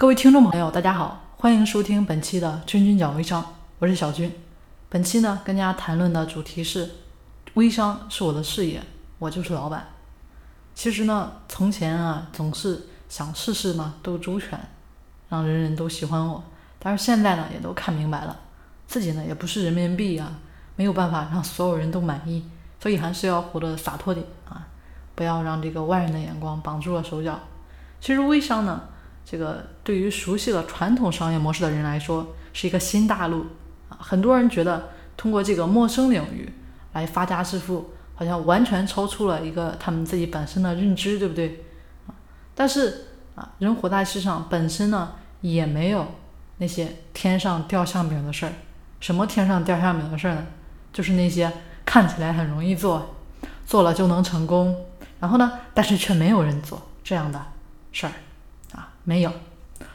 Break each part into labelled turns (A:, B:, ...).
A: 各位听众朋友，大家好，欢迎收听本期的君君讲微商，我是小军。本期呢，跟大家谈论的主题是微商是我的事业，我就是老板。其实呢，从前啊，总是想事事呢都周全，让人人都喜欢我。但是现在呢，也都看明白了，自己呢也不是人民币啊，没有办法让所有人都满意，所以还是要活得洒脱点啊，不要让这个外人的眼光绑住了手脚。其实微商呢。这个对于熟悉了传统商业模式的人来说，是一个新大陆啊！很多人觉得通过这个陌生领域来发家致富，好像完全超出了一个他们自己本身的认知，对不对啊？但是啊，人活在世上本身呢，也没有那些天上掉馅饼的事儿。什么天上掉馅饼的事儿呢？就是那些看起来很容易做，做了就能成功，然后呢，但是却没有人做这样的事儿。没有，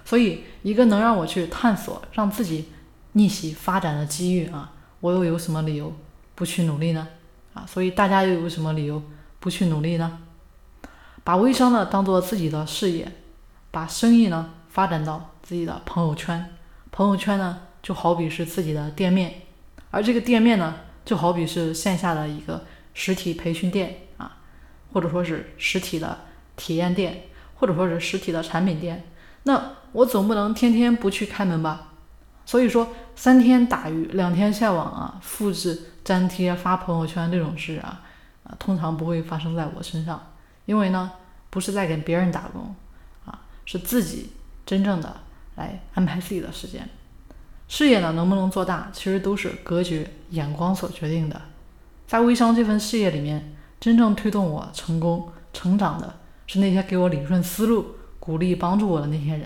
A: 所以一个能让我去探索、让自己逆袭发展的机遇啊，我又有什么理由不去努力呢？啊，所以大家又有什么理由不去努力呢？把微商呢当做自己的事业，把生意呢发展到自己的朋友圈，朋友圈呢就好比是自己的店面，而这个店面呢就好比是线下的一个实体培训店啊，或者说是实体的体验店。或者说是实体的产品店，那我总不能天天不去开门吧？所以说三天打鱼两天晒网啊，复制粘贴发朋友圈这种事啊，啊通常不会发生在我身上，因为呢不是在给别人打工啊，是自己真正的来安排自己的时间。事业呢能不能做大，其实都是格局眼光所决定的。在微商这份事业里面，真正推动我成功成长的。是那些给我理顺思路、鼓励帮助我的那些人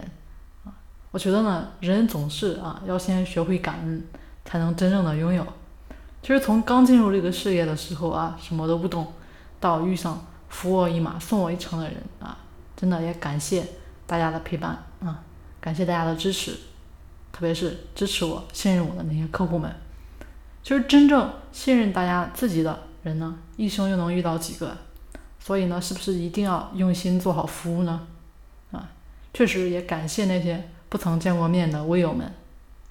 A: 啊！我觉得呢，人总是啊，要先学会感恩，才能真正的拥有。其实从刚进入这个事业的时候啊，什么都不懂，到遇上扶我一马、送我一程的人啊，真的也感谢大家的陪伴啊，感谢大家的支持，特别是支持我、信任我的那些客户们。其实真正信任大家自己的人呢，一生又能遇到几个？所以呢，是不是一定要用心做好服务呢？啊，确实也感谢那些不曾见过面的微友们，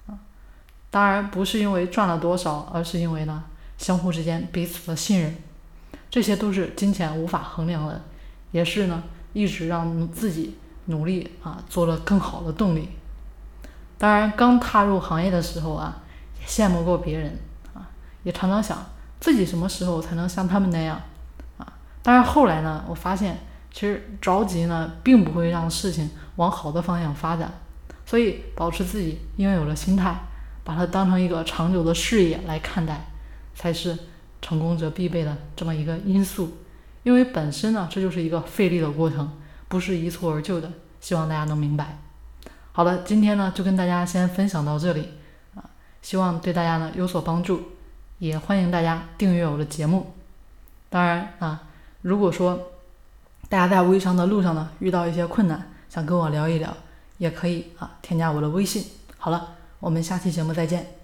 A: 啊，当然不是因为赚了多少，而是因为呢，相互之间彼此的信任，这些都是金钱无法衡量的，也是呢，一直让自己努力啊，做了更好的动力。当然，刚踏入行业的时候啊，也羡慕过别人啊，也常常想自己什么时候才能像他们那样。但是后来呢，我发现其实着急呢，并不会让事情往好的方向发展。所以保持自己应有的心态，把它当成一个长久的事业来看待，才是成功者必备的这么一个因素。因为本身呢，这就是一个费力的过程，不是一蹴而就的。希望大家能明白。好了，今天呢就跟大家先分享到这里啊，希望对大家呢有所帮助，也欢迎大家订阅我的节目。当然啊。如果说大家在微商的路上呢遇到一些困难，想跟我聊一聊，也可以啊添加我的微信。好了，我们下期节目再见。